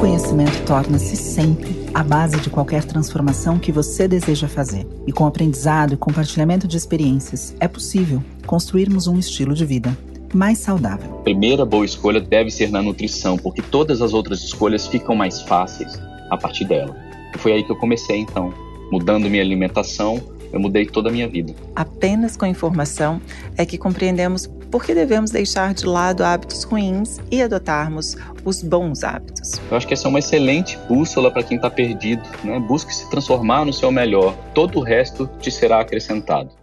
conhecimento torna-se sempre a base de qualquer transformação que você deseja fazer. E com aprendizado e compartilhamento de experiências, é possível construirmos um estilo de vida mais saudável. A primeira boa escolha deve ser na nutrição, porque todas as outras escolhas ficam mais fáceis a partir dela. E foi aí que eu comecei então, mudando minha alimentação, eu mudei toda a minha vida. Apenas com informação é que compreendemos por que devemos deixar de lado hábitos ruins e adotarmos os bons hábitos. Eu acho que essa é uma excelente bússola para quem está perdido. Né? Busque se transformar no seu melhor. Todo o resto te será acrescentado.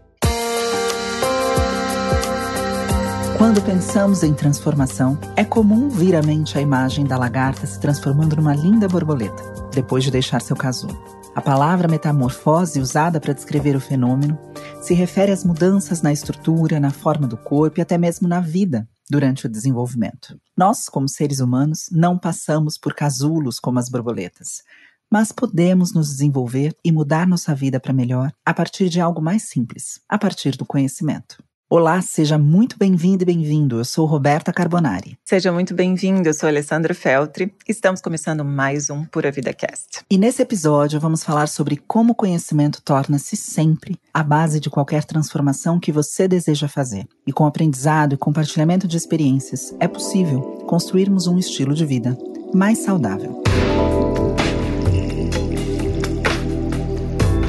Quando pensamos em transformação, é comum vir à mente a imagem da lagarta se transformando numa linda borboleta, depois de deixar seu casulo. A palavra metamorfose, usada para descrever o fenômeno, se refere às mudanças na estrutura, na forma do corpo e até mesmo na vida durante o desenvolvimento. Nós, como seres humanos, não passamos por casulos como as borboletas, mas podemos nos desenvolver e mudar nossa vida para melhor a partir de algo mais simples, a partir do conhecimento. Olá, seja muito bem-vindo e bem-vindo. Eu sou Roberta Carbonari. Seja muito bem-vindo. Eu sou Alessandra Feltri. Estamos começando mais um Pura Vida Cast. E nesse episódio vamos falar sobre como o conhecimento torna-se sempre a base de qualquer transformação que você deseja fazer. E com aprendizado e compartilhamento de experiências, é possível construirmos um estilo de vida mais saudável.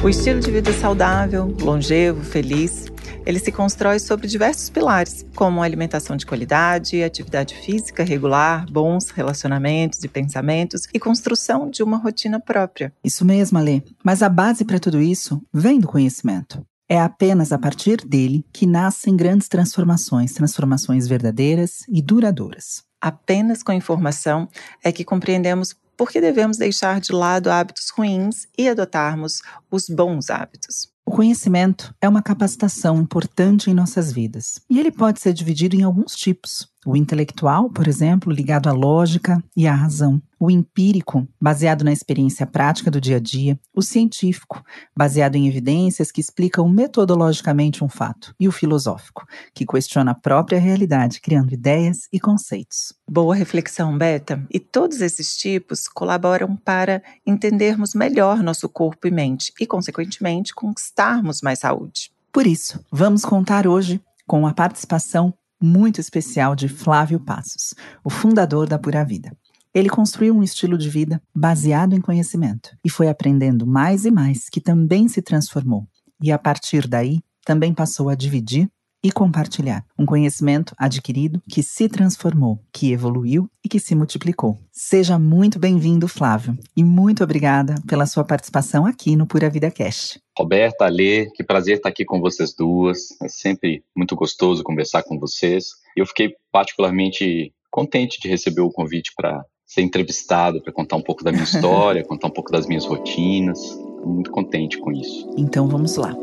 O estilo de vida saudável, longevo, feliz ele se constrói sobre diversos pilares, como alimentação de qualidade, atividade física regular, bons relacionamentos e pensamentos e construção de uma rotina própria. Isso mesmo, Alê. Mas a base para tudo isso vem do conhecimento. É apenas a partir dele que nascem grandes transformações, transformações verdadeiras e duradouras. Apenas com informação é que compreendemos por que devemos deixar de lado hábitos ruins e adotarmos os bons hábitos. O conhecimento é uma capacitação importante em nossas vidas e ele pode ser dividido em alguns tipos. O intelectual, por exemplo, ligado à lógica e à razão. O empírico, baseado na experiência prática do dia a dia. O científico, baseado em evidências que explicam metodologicamente um fato. E o filosófico, que questiona a própria realidade, criando ideias e conceitos. Boa reflexão, Beta. E todos esses tipos colaboram para entendermos melhor nosso corpo e mente e, consequentemente, conquistarmos mais saúde. Por isso, vamos contar hoje com a participação muito especial de Flávio Passos, o fundador da Pura Vida. Ele construiu um estilo de vida baseado em conhecimento e foi aprendendo mais e mais que também se transformou. E a partir daí, também passou a dividir e compartilhar. Um conhecimento adquirido que se transformou, que evoluiu e que se multiplicou. Seja muito bem-vindo, Flávio, e muito obrigada pela sua participação aqui no Pura Vida Cast. Roberta, Alê, que prazer estar aqui com vocês duas. É sempre muito gostoso conversar com vocês. Eu fiquei particularmente contente de receber o convite para ser entrevistado, para contar um pouco da minha história, contar um pouco das minhas rotinas. Muito contente com isso. Então vamos lá.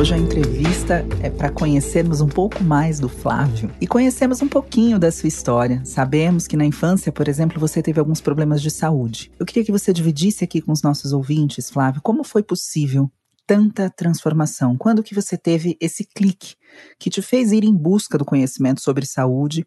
Hoje a entrevista é para conhecermos um pouco mais do Flávio e conhecermos um pouquinho da sua história. Sabemos que na infância, por exemplo, você teve alguns problemas de saúde. Eu queria que você dividisse aqui com os nossos ouvintes, Flávio, como foi possível tanta transformação? Quando que você teve esse clique que te fez ir em busca do conhecimento sobre saúde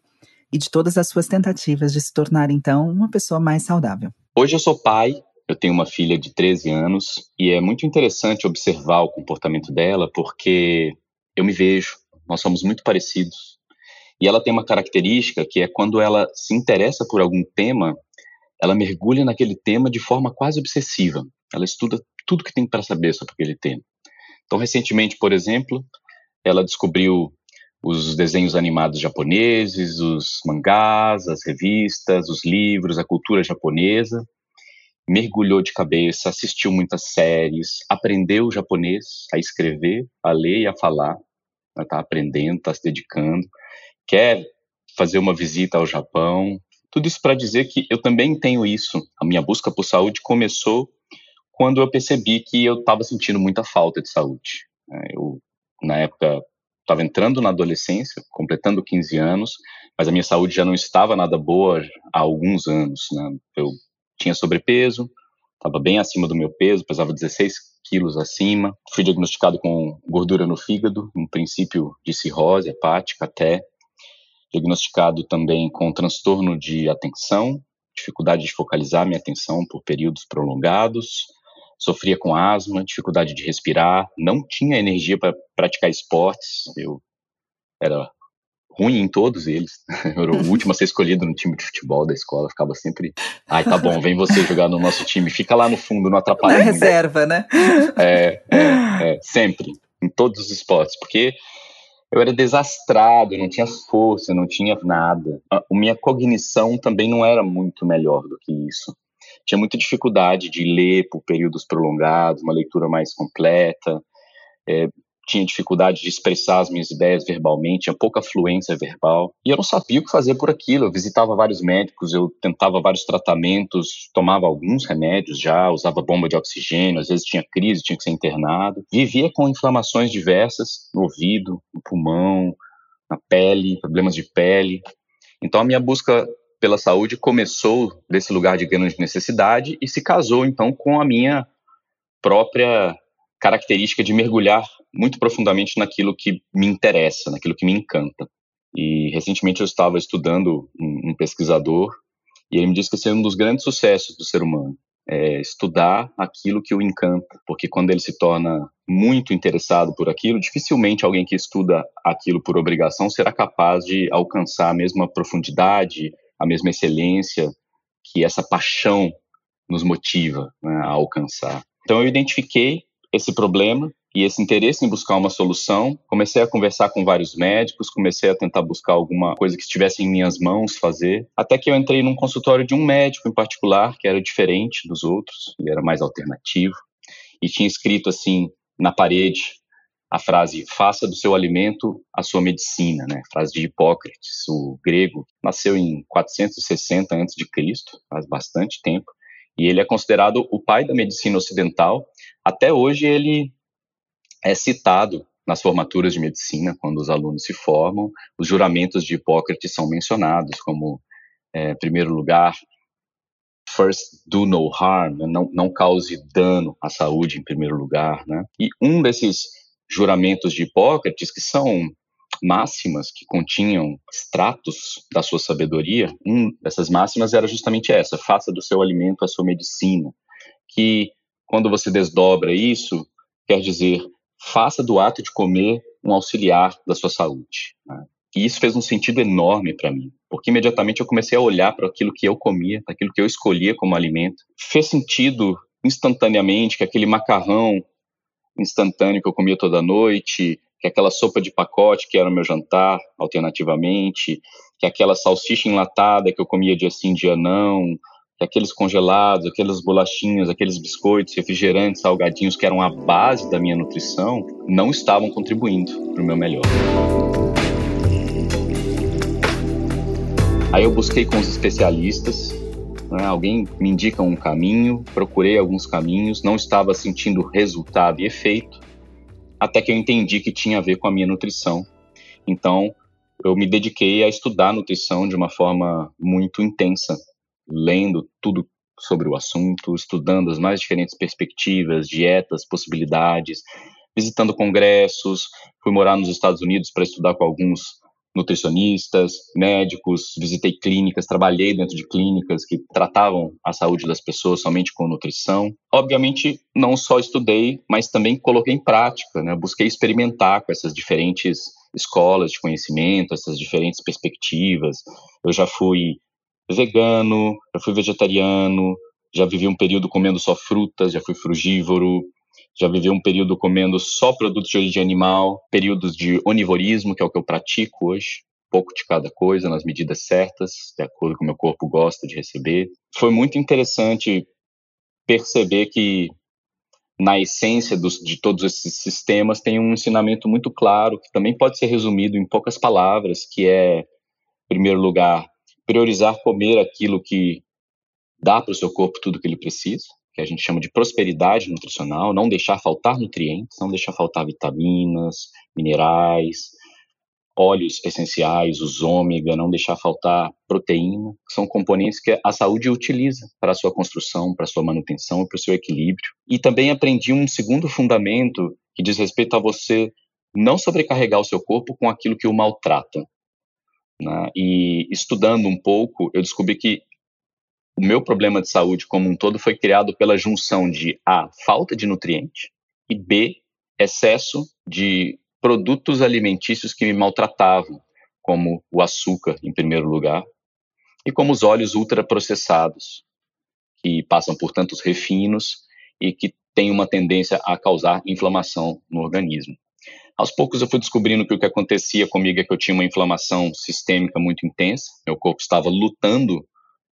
e de todas as suas tentativas de se tornar então uma pessoa mais saudável? Hoje eu sou pai eu tenho uma filha de 13 anos e é muito interessante observar o comportamento dela porque eu me vejo, nós somos muito parecidos. E ela tem uma característica que é quando ela se interessa por algum tema, ela mergulha naquele tema de forma quase obsessiva. Ela estuda tudo que tem para saber sobre aquele tema. Então, recentemente, por exemplo, ela descobriu os desenhos animados japoneses, os mangás, as revistas, os livros, a cultura japonesa mergulhou de cabeça, assistiu muitas séries, aprendeu japonês, a escrever, a ler e a falar, está aprendendo, está se dedicando, quer fazer uma visita ao Japão. Tudo isso para dizer que eu também tenho isso. A minha busca por saúde começou quando eu percebi que eu estava sentindo muita falta de saúde. É, eu, na época, estava entrando na adolescência, completando 15 anos, mas a minha saúde já não estava nada boa há alguns anos. Né? Eu tinha sobrepeso, estava bem acima do meu peso, pesava 16 quilos acima. Fui diagnosticado com gordura no fígado, um princípio de cirrose hepática até. diagnosticado também com transtorno de atenção, dificuldade de focalizar minha atenção por períodos prolongados, sofria com asma, dificuldade de respirar, não tinha energia para praticar esportes, eu era ruim em todos eles. Eu era o último a ser escolhido no time de futebol da escola, ficava sempre, ai, tá bom, vem você jogar no nosso time, fica lá no fundo, não atrapalha. Na reserva, né? É, é, é, sempre, em todos os esportes, porque eu era desastrado, não tinha força, não tinha nada. A minha cognição também não era muito melhor do que isso. Tinha muita dificuldade de ler por períodos prolongados, uma leitura mais completa. É, tinha dificuldade de expressar as minhas ideias verbalmente, tinha pouca fluência verbal. E eu não sabia o que fazer por aquilo. Eu visitava vários médicos, eu tentava vários tratamentos, tomava alguns remédios já, usava bomba de oxigênio, às vezes tinha crise, tinha que ser internado. Vivia com inflamações diversas no ouvido, no pulmão, na pele, problemas de pele. Então a minha busca pela saúde começou desse lugar de grande necessidade e se casou então com a minha própria característica de mergulhar muito profundamente naquilo que me interessa, naquilo que me encanta. E recentemente eu estava estudando um, um pesquisador e ele me disse que esse é um dos grandes sucessos do ser humano, é estudar aquilo que o encanta, porque quando ele se torna muito interessado por aquilo, dificilmente alguém que estuda aquilo por obrigação será capaz de alcançar a mesma profundidade, a mesma excelência que essa paixão nos motiva né, a alcançar. Então eu identifiquei esse problema e esse interesse em buscar uma solução, comecei a conversar com vários médicos, comecei a tentar buscar alguma coisa que estivesse em minhas mãos fazer, até que eu entrei num consultório de um médico em particular, que era diferente dos outros, ele era mais alternativo, e tinha escrito assim na parede a frase faça do seu alimento a sua medicina, né? Frase de Hipócrates, o grego, nasceu em 460 a.C., faz bastante tempo, e ele é considerado o pai da medicina ocidental. Até hoje ele é citado nas formaturas de medicina, quando os alunos se formam, os juramentos de Hipócrates são mencionados como, é, primeiro lugar, first do no harm, né? não, não cause dano à saúde em primeiro lugar, né? E um desses juramentos de Hipócrates, que são máximas que continham extratos da sua sabedoria, um dessas máximas era justamente essa: faça do seu alimento a sua medicina. Que quando você desdobra isso, quer dizer, faça do ato de comer um auxiliar da sua saúde. Né? E isso fez um sentido enorme para mim, porque imediatamente eu comecei a olhar para aquilo que eu comia, aquilo que eu escolhia como alimento. Fez sentido instantaneamente que aquele macarrão instantâneo que eu comia toda noite, que aquela sopa de pacote que era o meu jantar, alternativamente, que aquela salsicha enlatada que eu comia dia sim, dia não, que aqueles congelados, aquelas bolachinhas, aqueles biscoitos, refrigerantes, salgadinhos que eram a base da minha nutrição, não estavam contribuindo para o meu melhor. Aí eu busquei com os especialistas, né, alguém me indica um caminho, procurei alguns caminhos, não estava sentindo resultado e efeito, até que eu entendi que tinha a ver com a minha nutrição. Então, eu me dediquei a estudar nutrição de uma forma muito intensa, lendo tudo sobre o assunto, estudando as mais diferentes perspectivas, dietas, possibilidades, visitando congressos, fui morar nos Estados Unidos para estudar com alguns nutricionistas, médicos, visitei clínicas, trabalhei dentro de clínicas que tratavam a saúde das pessoas somente com nutrição. Obviamente, não só estudei, mas também coloquei em prática, né? Busquei experimentar com essas diferentes escolas de conhecimento, essas diferentes perspectivas. Eu já fui vegano, já fui vegetariano, já vivi um período comendo só frutas, já fui frugívoro, já vivi um período comendo só produtos de origem animal, períodos de onivorismo, que é o que eu pratico hoje, pouco de cada coisa, nas medidas certas, de acordo com o meu corpo gosta de receber. Foi muito interessante perceber que na essência dos, de todos esses sistemas tem um ensinamento muito claro, que também pode ser resumido em poucas palavras, que é, em primeiro lugar, priorizar comer aquilo que dá para o seu corpo tudo que ele precisa que a gente chama de prosperidade nutricional, não deixar faltar nutrientes, não deixar faltar vitaminas, minerais, óleos essenciais, os ômega, não deixar faltar proteína, que são componentes que a saúde utiliza para a sua construção, para a sua manutenção e para o seu equilíbrio. E também aprendi um segundo fundamento que diz respeito a você não sobrecarregar o seu corpo com aquilo que o maltrata. Né? E estudando um pouco, eu descobri que o meu problema de saúde como um todo foi criado pela junção de A, falta de nutriente, e B, excesso de produtos alimentícios que me maltratavam, como o açúcar, em primeiro lugar, e como os óleos ultraprocessados, que passam por tantos refinos e que têm uma tendência a causar inflamação no organismo. Aos poucos eu fui descobrindo que o que acontecia comigo é que eu tinha uma inflamação sistêmica muito intensa, meu corpo estava lutando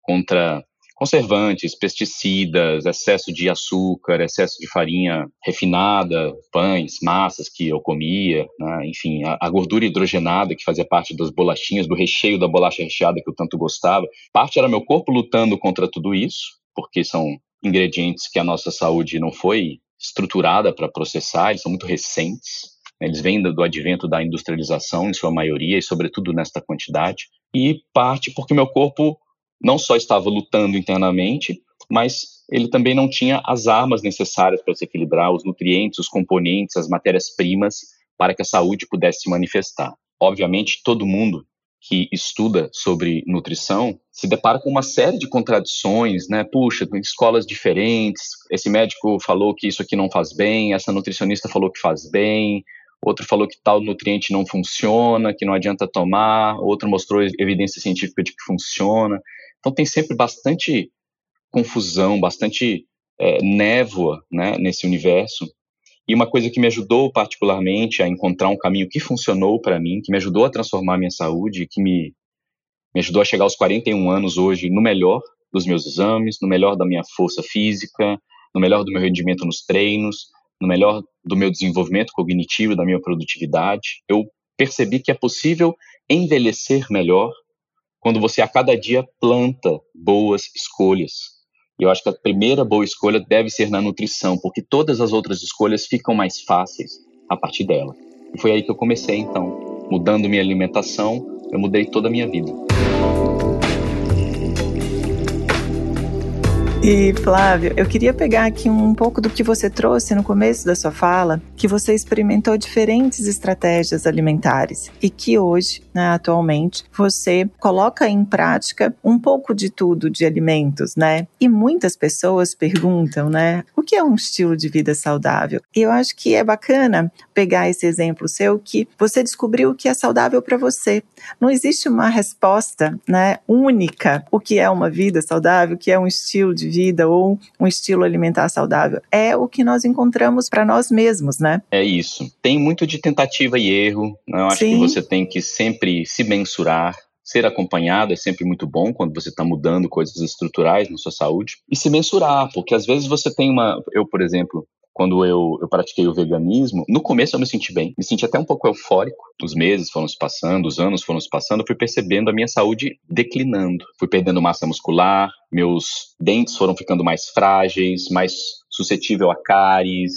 contra conservantes, pesticidas, excesso de açúcar, excesso de farinha refinada, pães, massas que eu comia, né? enfim, a, a, gordura hidrogenada que fazia parte das bolachinhas, do recheio da bolacha recheada que eu tanto gostava. Parte era meu corpo lutando contra tudo isso, porque são ingredientes que a nossa saúde não foi estruturada para processar, eles são muito recentes. Né? Eles vêm do advento da industrialização, em sua maioria, e sobretudo nesta quantidade. E parte porque meu corpo não só estava lutando internamente, mas ele também não tinha as armas necessárias para se equilibrar, os nutrientes, os componentes, as matérias-primas para que a saúde pudesse se manifestar. Obviamente, todo mundo que estuda sobre nutrição se depara com uma série de contradições, né? Puxa, tem escolas diferentes, esse médico falou que isso aqui não faz bem, essa nutricionista falou que faz bem, outro falou que tal nutriente não funciona, que não adianta tomar, outro mostrou evidência científica de que funciona. Então tem sempre bastante confusão, bastante é, névoa né, nesse universo. E uma coisa que me ajudou particularmente a encontrar um caminho que funcionou para mim, que me ajudou a transformar a minha saúde, que me, me ajudou a chegar aos 41 anos hoje no melhor dos meus exames, no melhor da minha força física, no melhor do meu rendimento nos treinos, no melhor do meu desenvolvimento cognitivo, da minha produtividade. Eu percebi que é possível envelhecer melhor quando você a cada dia planta boas escolhas. E eu acho que a primeira boa escolha deve ser na nutrição, porque todas as outras escolhas ficam mais fáceis a partir dela. E foi aí que eu comecei, então, mudando minha alimentação, eu mudei toda a minha vida. E Flávio, eu queria pegar aqui um pouco do que você trouxe no começo da sua fala, que você experimentou diferentes estratégias alimentares e que hoje, né, atualmente, você coloca em prática um pouco de tudo de alimentos, né? E muitas pessoas perguntam, né, o que é um estilo de vida saudável? E eu acho que é bacana pegar esse exemplo seu que você descobriu o que é saudável para você. Não existe uma resposta, né, única o que é uma vida saudável, o que é um estilo de vida ou um estilo alimentar saudável. É o que nós encontramos para nós mesmos, né? É isso. Tem muito de tentativa e erro. Né? Eu acho Sim. que você tem que sempre se mensurar, ser acompanhado é sempre muito bom quando você está mudando coisas estruturais na sua saúde e se mensurar, porque às vezes você tem uma. Eu, por exemplo, quando eu, eu pratiquei o veganismo, no começo eu me senti bem, me senti até um pouco eufórico. Os meses foram se passando, os anos foram se passando, eu fui percebendo a minha saúde declinando. Fui perdendo massa muscular, meus dentes foram ficando mais frágeis, mais suscetível a cáries,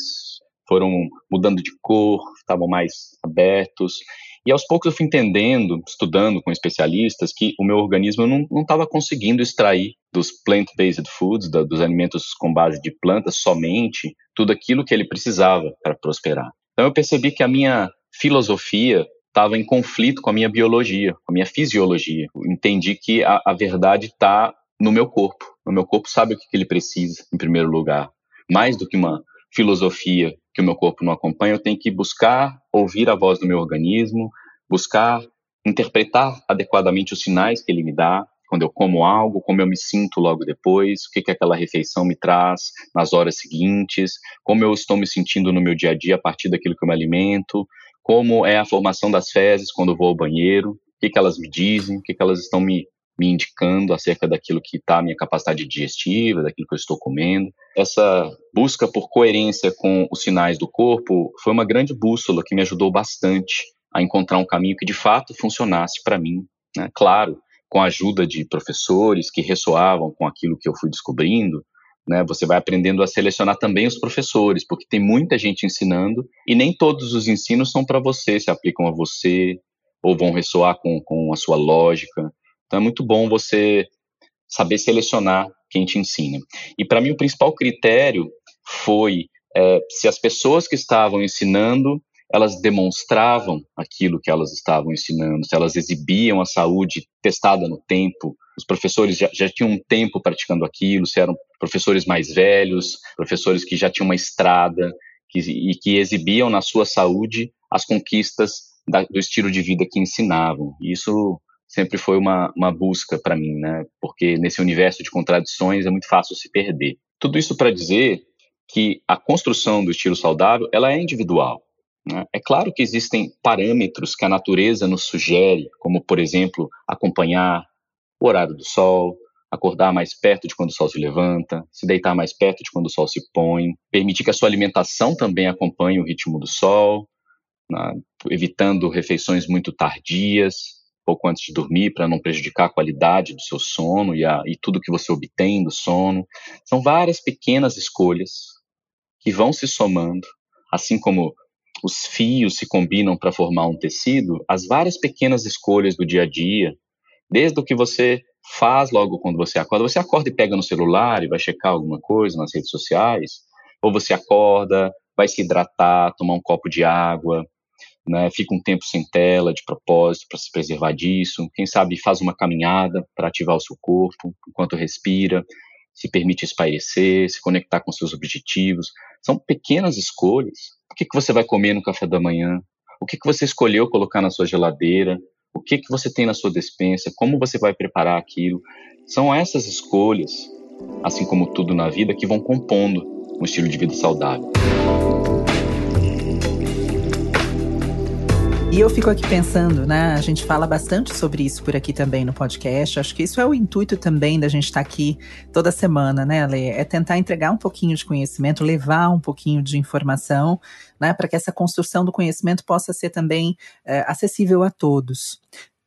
foram mudando de cor, estavam mais abertos. E aos poucos eu fui entendendo, estudando com especialistas, que o meu organismo não estava conseguindo extrair dos plant-based foods, da, dos alimentos com base de plantas, somente tudo aquilo que ele precisava para prosperar. Então eu percebi que a minha filosofia estava em conflito com a minha biologia, com a minha fisiologia. Eu entendi que a, a verdade está no meu corpo. O meu corpo sabe o que, que ele precisa, em primeiro lugar. Mais do que uma filosofia que o meu corpo não acompanha, eu tenho que buscar ouvir a voz do meu organismo, buscar interpretar adequadamente os sinais que ele me dá quando eu como algo, como eu me sinto logo depois, o que, que aquela refeição me traz nas horas seguintes, como eu estou me sentindo no meu dia a dia a partir daquilo que eu me alimento, como é a formação das fezes quando vou ao banheiro, o que, que elas me dizem, o que, que elas estão me me indicando acerca daquilo que está a minha capacidade digestiva, daquilo que eu estou comendo. Essa busca por coerência com os sinais do corpo foi uma grande bússola que me ajudou bastante a encontrar um caminho que de fato funcionasse para mim. Né? Claro, com a ajuda de professores que ressoavam com aquilo que eu fui descobrindo, né, você vai aprendendo a selecionar também os professores, porque tem muita gente ensinando e nem todos os ensinos são para você, se aplicam a você ou vão ressoar com, com a sua lógica. Então é muito bom você saber selecionar quem te ensina. E para mim o principal critério foi é, se as pessoas que estavam ensinando elas demonstravam aquilo que elas estavam ensinando, se elas exibiam a saúde testada no tempo, os professores já, já tinham um tempo praticando aquilo, se eram professores mais velhos, professores que já tinham uma estrada que, e que exibiam na sua saúde as conquistas da, do estilo de vida que ensinavam. Isso sempre foi uma, uma busca para mim, né? Porque nesse universo de contradições é muito fácil se perder. Tudo isso para dizer que a construção do estilo saudável ela é individual. Né? É claro que existem parâmetros que a natureza nos sugere, como por exemplo acompanhar o horário do sol, acordar mais perto de quando o sol se levanta, se deitar mais perto de quando o sol se põe, permitir que a sua alimentação também acompanhe o ritmo do sol, né? evitando refeições muito tardias, pouco antes de dormir, para não prejudicar a qualidade do seu sono e, a, e tudo que você obtém do sono. São várias pequenas escolhas que vão se somando, assim como os fios se combinam para formar um tecido, as várias pequenas escolhas do dia a dia, desde o que você faz logo quando você acorda, você acorda e pega no celular e vai checar alguma coisa nas redes sociais, ou você acorda, vai se hidratar, tomar um copo de água, né, fica um tempo sem tela de propósito para se preservar disso, quem sabe faz uma caminhada para ativar o seu corpo enquanto respira, se permite espairecer, se conectar com seus objetivos. São pequenas escolhas. O que, que você vai comer no café da manhã? O que, que você escolheu colocar na sua geladeira? O que, que você tem na sua despensa? Como você vai preparar aquilo? São essas escolhas, assim como tudo na vida, que vão compondo um estilo de vida saudável. E eu fico aqui pensando, né? A gente fala bastante sobre isso por aqui também no podcast. Acho que isso é o intuito também da gente estar tá aqui toda semana, né, Ale? É tentar entregar um pouquinho de conhecimento, levar um pouquinho de informação, né? Para que essa construção do conhecimento possa ser também é, acessível a todos.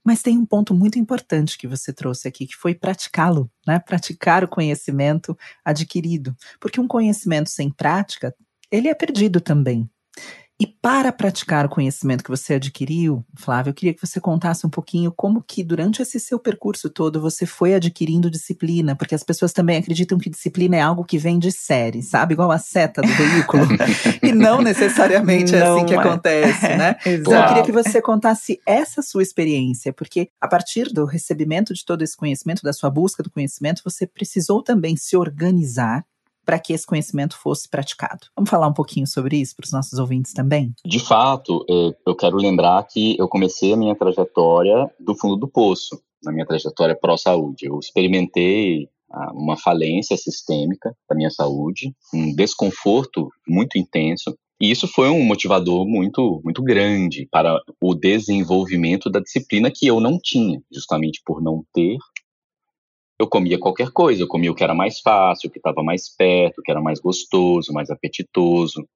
Mas tem um ponto muito importante que você trouxe aqui, que foi praticá-lo, né? Praticar o conhecimento adquirido. Porque um conhecimento sem prática, ele é perdido também. E para praticar o conhecimento que você adquiriu, Flávio, eu queria que você contasse um pouquinho como que durante esse seu percurso todo você foi adquirindo disciplina, porque as pessoas também acreditam que disciplina é algo que vem de série, sabe? Igual a seta do veículo. e não necessariamente é assim que é. acontece, né? então eu queria que você contasse essa sua experiência, porque a partir do recebimento de todo esse conhecimento, da sua busca do conhecimento, você precisou também se organizar para que esse conhecimento fosse praticado. Vamos falar um pouquinho sobre isso para os nossos ouvintes também? De fato, é, eu quero lembrar que eu comecei a minha trajetória do fundo do poço, na minha trajetória pró-saúde. Eu experimentei ah, uma falência sistêmica da minha saúde, um desconforto muito intenso, e isso foi um motivador muito, muito grande para o desenvolvimento da disciplina que eu não tinha, justamente por não ter eu comia qualquer coisa, eu comia o que era mais fácil, o que estava mais perto, o que era mais gostoso, mais apetitoso.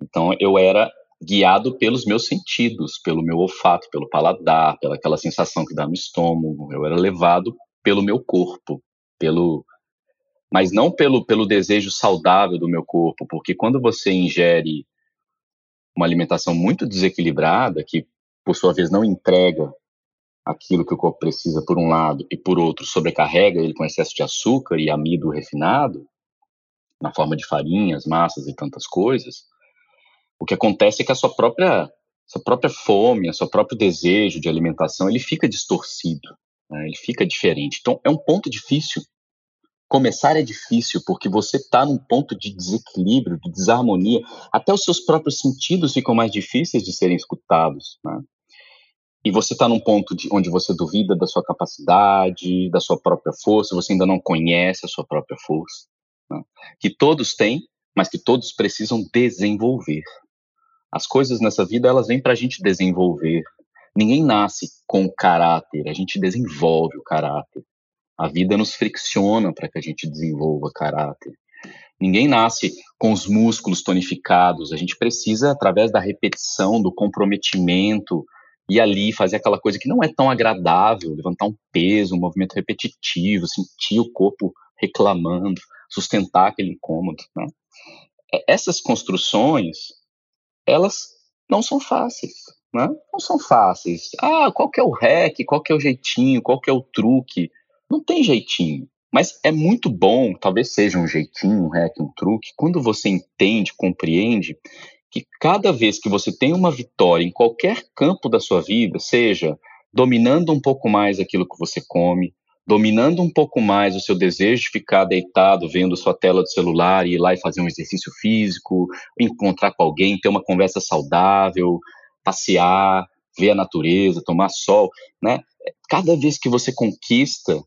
Então eu era guiado pelos meus sentidos, pelo meu olfato, pelo paladar, pela aquela sensação que dá no estômago. Eu era levado pelo meu corpo, pelo mas não pelo pelo desejo saudável do meu corpo, porque quando você ingere uma alimentação muito desequilibrada, que por sua vez não entrega aquilo que o corpo precisa por um lado e por outro sobrecarrega ele com excesso de açúcar e amido refinado, na forma de farinhas, massas e tantas coisas, o que acontece é que a sua própria, sua própria fome, a seu próprio desejo de alimentação, ele fica distorcido, né? ele fica diferente. Então, é um ponto difícil. Começar é difícil porque você está num ponto de desequilíbrio, de desarmonia. Até os seus próprios sentidos ficam mais difíceis de serem escutados. Né? E você está num ponto de, onde você duvida da sua capacidade, da sua própria força, você ainda não conhece a sua própria força, né? que todos têm, mas que todos precisam desenvolver. As coisas nessa vida elas vêm para a gente desenvolver. Ninguém nasce com caráter, a gente desenvolve o caráter. A vida nos fricciona para que a gente desenvolva caráter. Ninguém nasce com os músculos tonificados, a gente precisa, através da repetição, do comprometimento, e ali fazer aquela coisa que não é tão agradável, levantar um peso, um movimento repetitivo, sentir o corpo reclamando, sustentar aquele incômodo. Né? É, essas construções, elas não são fáceis. Né? Não são fáceis. Ah, qual que é o rec, qual que é o jeitinho, qual que é o truque? Não tem jeitinho. Mas é muito bom, talvez seja um jeitinho, um hack, um truque, quando você entende, compreende que cada vez que você tem uma vitória em qualquer campo da sua vida, seja dominando um pouco mais aquilo que você come, dominando um pouco mais o seu desejo de ficar deitado vendo sua tela do celular e ir lá e fazer um exercício físico, encontrar com alguém, ter uma conversa saudável, passear, ver a natureza, tomar sol, né? Cada vez que você conquista,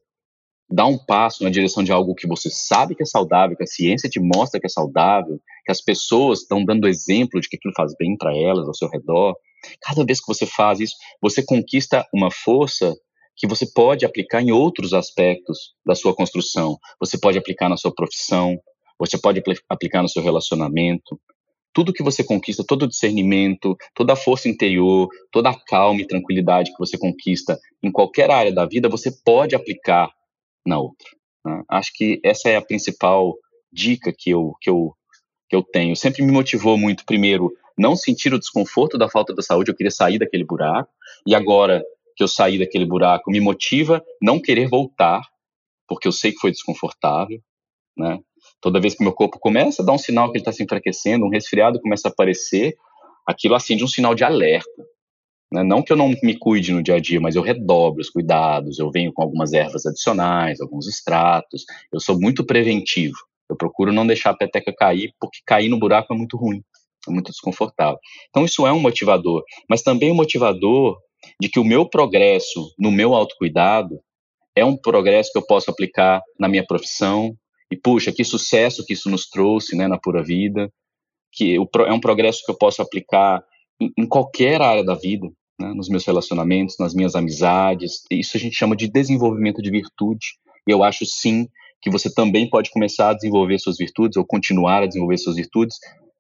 dá um passo na direção de algo que você sabe que é saudável, que a ciência te mostra que é saudável, que as pessoas estão dando exemplo de que aquilo faz bem para elas ao seu redor. Cada vez que você faz isso, você conquista uma força que você pode aplicar em outros aspectos da sua construção. Você pode aplicar na sua profissão, você pode aplicar no seu relacionamento. Tudo que você conquista, todo o discernimento, toda a força interior, toda a calma e tranquilidade que você conquista em qualquer área da vida, você pode aplicar na outra. Né? Acho que essa é a principal dica que eu, que, eu, que eu tenho. Sempre me motivou muito, primeiro, não sentir o desconforto da falta da saúde, eu queria sair daquele buraco, e agora que eu saí daquele buraco me motiva não querer voltar, porque eu sei que foi desconfortável, né? Toda vez que meu corpo começa a dar um sinal que ele está se enfraquecendo, um resfriado começa a aparecer, aquilo acende um sinal de alerta. Né? Não que eu não me cuide no dia a dia, mas eu redobro os cuidados, eu venho com algumas ervas adicionais, alguns extratos, eu sou muito preventivo. Eu procuro não deixar a peteca cair, porque cair no buraco é muito ruim, é muito desconfortável. Então isso é um motivador, mas também um motivador de que o meu progresso no meu autocuidado é um progresso que eu posso aplicar na minha profissão. E, puxa, que sucesso que isso nos trouxe né, na Pura Vida, que é um progresso que eu posso aplicar em, em qualquer área da vida, né, nos meus relacionamentos, nas minhas amizades. Isso a gente chama de desenvolvimento de virtude. E eu acho, sim, que você também pode começar a desenvolver suas virtudes ou continuar a desenvolver suas virtudes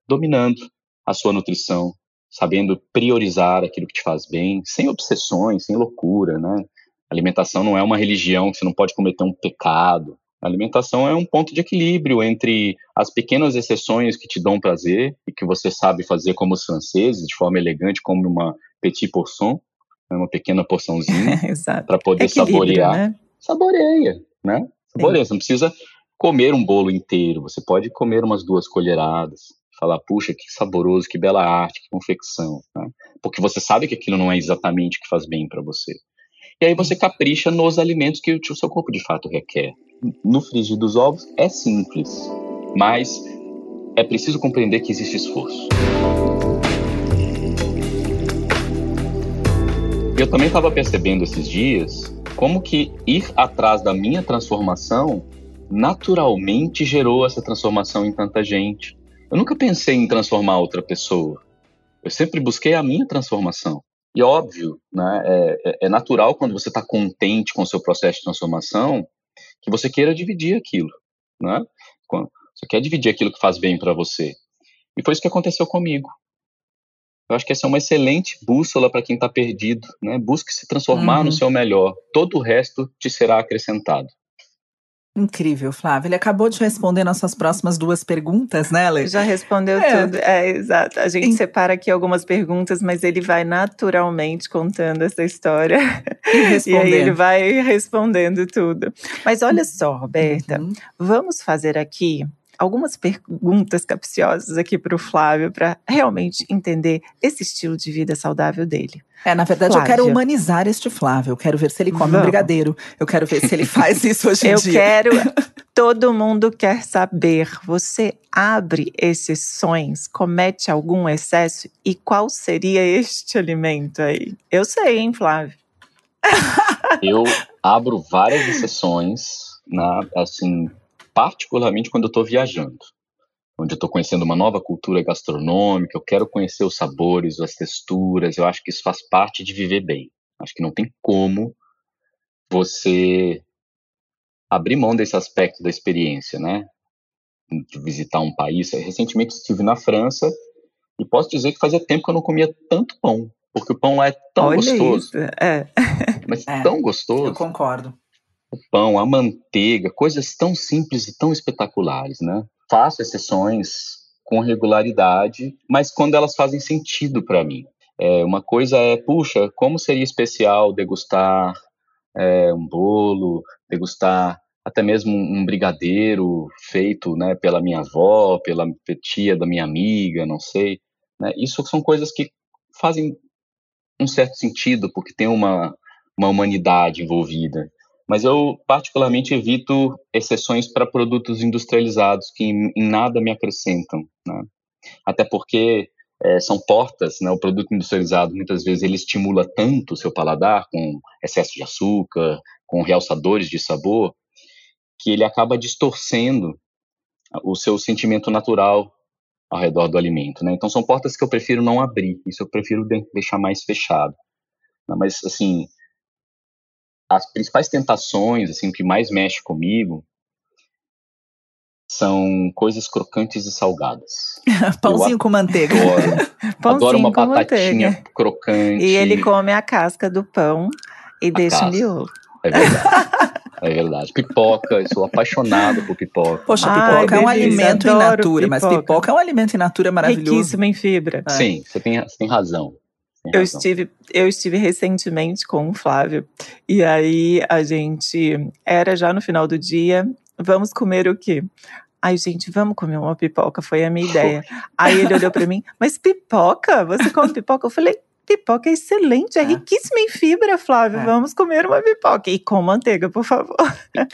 dominando a sua nutrição, sabendo priorizar aquilo que te faz bem, sem obsessões, sem loucura, né? A alimentação não é uma religião, você não pode cometer um pecado. A alimentação é um ponto de equilíbrio entre as pequenas exceções que te dão prazer e que você sabe fazer como os franceses, de forma elegante, como uma petit portion, né? uma pequena porçãozinha, para poder equilíbrio, saborear. Né? Saboreia, né? Saboreia. Você não precisa comer um bolo inteiro, você pode comer umas duas colheradas falar, puxa, que saboroso, que bela arte, que confecção, né? porque você sabe que aquilo não é exatamente o que faz bem para você. E aí você capricha nos alimentos que o seu corpo de fato requer. No frigir dos ovos é simples, mas é preciso compreender que existe esforço. Eu também estava percebendo esses dias como que ir atrás da minha transformação naturalmente gerou essa transformação em tanta gente. Eu nunca pensei em transformar outra pessoa. Eu sempre busquei a minha transformação. E óbvio, né, é, é, é natural quando você está contente com o seu processo de transformação que você queira dividir aquilo. Né? Você quer dividir aquilo que faz bem para você. E foi isso que aconteceu comigo. Eu acho que essa é uma excelente bússola para quem está perdido. Né? Busque se transformar uhum. no seu melhor. Todo o resto te será acrescentado. Incrível, Flávia. Ele acabou de responder nossas próximas duas perguntas, né, Lê? Já respondeu é. tudo. É, exato. A gente em... separa aqui algumas perguntas, mas ele vai naturalmente contando essa história. E, e aí ele vai respondendo tudo. Mas olha só, Roberta, uhum. vamos fazer aqui algumas perguntas capciosas aqui para o Flávio para realmente entender esse estilo de vida saudável dele. É, na verdade, Flávia. eu quero humanizar este Flávio. Eu quero ver se ele come Vamos. um brigadeiro. Eu quero ver se ele faz isso hoje em eu dia. Eu quero. Todo mundo quer saber. Você abre exceções, comete algum excesso e qual seria este alimento aí? Eu sei, hein, Flávio? eu abro várias exceções, na, assim, particularmente quando eu estou viajando, onde eu estou conhecendo uma nova cultura gastronômica, eu quero conhecer os sabores, as texturas, eu acho que isso faz parte de viver bem. Acho que não tem como você abrir mão desse aspecto da experiência, né? De visitar um país. Recentemente estive na França e posso dizer que fazia tempo que eu não comia tanto pão, porque o pão lá é tão Olha gostoso. Isso. É. Mas é, tão gostoso. Eu concordo o pão, a manteiga, coisas tão simples e tão espetaculares, né? Faço exceções com regularidade, mas quando elas fazem sentido para mim. É, uma coisa é, puxa, como seria especial degustar é, um bolo, degustar até mesmo um brigadeiro feito né, pela minha avó, pela tia da minha amiga, não sei. Né? Isso são coisas que fazem um certo sentido, porque tem uma, uma humanidade envolvida. Mas eu, particularmente, evito exceções para produtos industrializados que em, nada me acrescentam. Né? Até porque é, são portas, né? o produto industrializado, muitas vezes, ele estimula tanto o seu paladar, com excesso de açúcar, com realçadores de sabor, que ele acaba distorcendo o seu sentimento natural ao redor do alimento, né? Então são portas que eu prefiro não abrir, isso eu prefiro deixar mais fechado. Mas assim, as principais tentações, assim, o que mais mexe comigo são coisas crocantes e salgadas. Pãozinho com manteiga. Adoro, Pãozinho adoro uma batatinha manteiga. crocante. E ele come a casca do pão e deixa o miolo. É verdade. É verdade. Pipoca, eu sou apaixonado por pipoca. Poxa, pipoca Ai, é um alimento in natura, pipoca. mas pipoca é um alimento in natura maravilhoso. Riquíssimo em fibra. É. Sim, você tem, você tem razão. Eu estive, eu estive recentemente com o Flávio, e aí a gente era já no final do dia. Vamos comer o quê? Ai, gente, vamos comer uma pipoca, foi a minha ideia. Aí ele olhou para mim, mas pipoca? Você come pipoca? Eu falei, Pipoca é excelente, é, é. riquíssima em fibra, Flávio. É. Vamos comer uma pipoca. E com manteiga, por favor.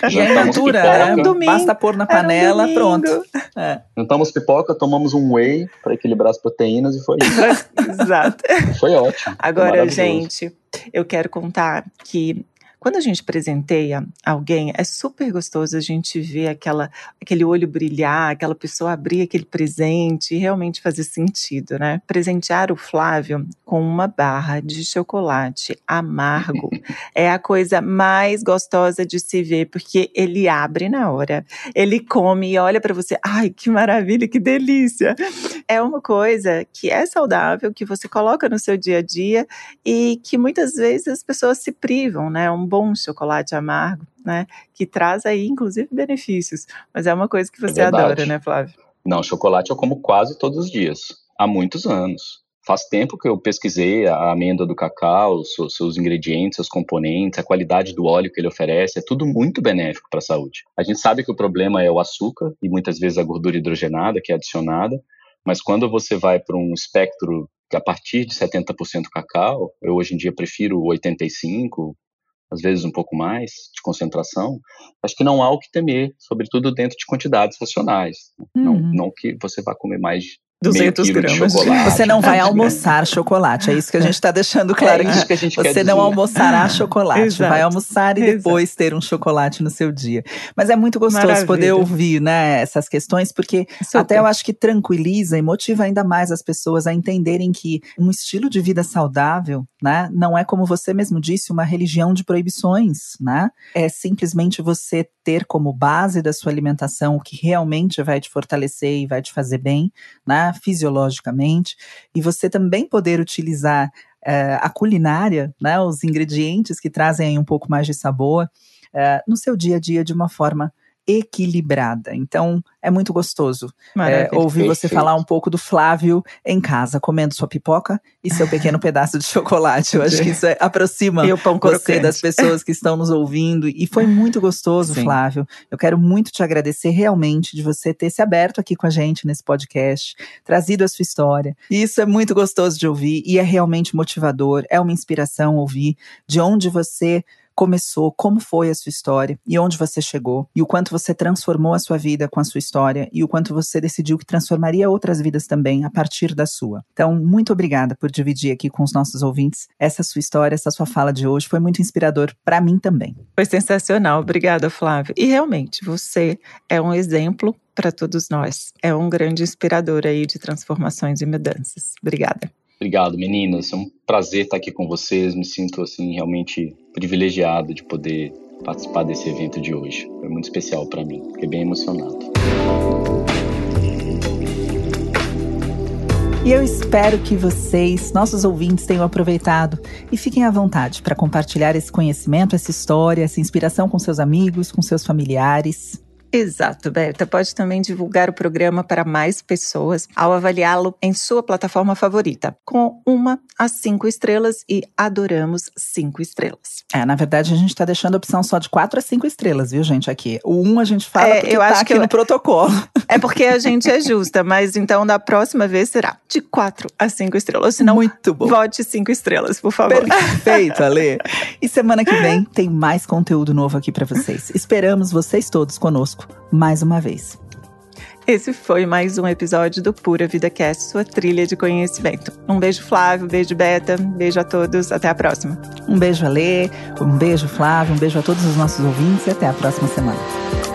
E é natura, é um domingo, Basta pôr na panela, um pronto. É. Juntamos pipoca, tomamos um whey para equilibrar as proteínas e foi isso. Exato. Foi ótimo. Agora, gente, eu quero contar que quando a gente presenteia alguém, é super gostoso a gente ver aquela, aquele olho brilhar, aquela pessoa abrir aquele presente e realmente fazer sentido, né? Presentear o Flávio com uma barra de chocolate amargo é a coisa mais gostosa de se ver, porque ele abre na hora, ele come e olha para você, ai, que maravilha, que delícia. É uma coisa que é saudável, que você coloca no seu dia a dia e que muitas vezes as pessoas se privam, né? Um bom chocolate amargo, né? Que traz aí, inclusive, benefícios. Mas é uma coisa que você é adora, né, Flávio? Não, chocolate eu como quase todos os dias, há muitos anos. Faz tempo que eu pesquisei a amêndoa do cacau, seus, seus ingredientes, seus componentes, a qualidade do óleo que ele oferece, é tudo muito benéfico para a saúde. A gente sabe que o problema é o açúcar e muitas vezes a gordura hidrogenada que é adicionada, mas quando você vai para um espectro que a partir de 70% cacau, eu hoje em dia prefiro 85, às vezes um pouco mais de concentração, acho que não há o que temer, sobretudo dentro de quantidades racionais. Uhum. Não, não que você vá comer mais 200 gramas. Você não vai almoçar chocolate, é isso que a gente está deixando é claro. É isso que a gente Você não almoçará chocolate, Exato. vai almoçar e Exato. depois ter um chocolate no seu dia. Mas é muito gostoso Maravilha. poder ouvir né, essas questões, porque Super. até eu acho que tranquiliza e motiva ainda mais as pessoas a entenderem que um estilo de vida saudável né, não é, como você mesmo disse, uma religião de proibições. Né? É simplesmente você ter como base da sua alimentação o que realmente vai te fortalecer e vai te fazer bem, né? Fisiologicamente, e você também poder utilizar uh, a culinária, né, os ingredientes que trazem um pouco mais de sabor, uh, no seu dia a dia de uma forma equilibrada. Então, é muito gostoso é, ouvir você falar um pouco do Flávio em casa, comendo sua pipoca e seu pequeno pedaço de chocolate. Eu acho que isso é, aproxima você crocante. das pessoas que estão nos ouvindo. E foi muito gostoso, Sim. Flávio. Eu quero muito te agradecer realmente de você ter se aberto aqui com a gente nesse podcast, trazido a sua história. E isso é muito gostoso de ouvir e é realmente motivador, é uma inspiração ouvir de onde você começou, como foi a sua história e onde você chegou, e o quanto você transformou a sua vida com a sua história e o quanto você decidiu que transformaria outras vidas também a partir da sua. Então, muito obrigada por dividir aqui com os nossos ouvintes essa sua história, essa sua fala de hoje. Foi muito inspirador para mim também. Foi sensacional. Obrigada, Flávio. E realmente, você é um exemplo para todos nós. É um grande inspirador aí de transformações e mudanças. Obrigada. Obrigado, meninas. É um prazer estar aqui com vocês. Me sinto assim realmente privilegiado de poder participar desse evento de hoje. Foi muito especial para mim. Fiquei bem emocionado. E eu espero que vocês, nossos ouvintes, tenham aproveitado e fiquem à vontade para compartilhar esse conhecimento, essa história, essa inspiração com seus amigos, com seus familiares. Exato, Berta. Pode também divulgar o programa para mais pessoas ao avaliá-lo em sua plataforma favorita, com uma a cinco estrelas e adoramos cinco estrelas. É, na verdade, a gente está deixando a opção só de quatro a cinco estrelas, viu, gente? Aqui. O um a gente fala é, porque eu tá acho aqui que eu... no protocolo. É porque a gente é justa, mas então da próxima vez será de quatro a cinco estrelas. Senão, Muito bom. vote cinco estrelas, por favor. Perfeito, Ale. E semana que vem tem mais conteúdo novo aqui para vocês. Esperamos vocês todos conosco mais uma vez. Esse foi mais um episódio do Pura Vida Cast, sua trilha de conhecimento. Um beijo, Flávio, um beijo, Beta, um beijo a todos, até a próxima. Um beijo, Alê, um beijo, Flávio, um beijo a todos os nossos ouvintes e até a próxima semana.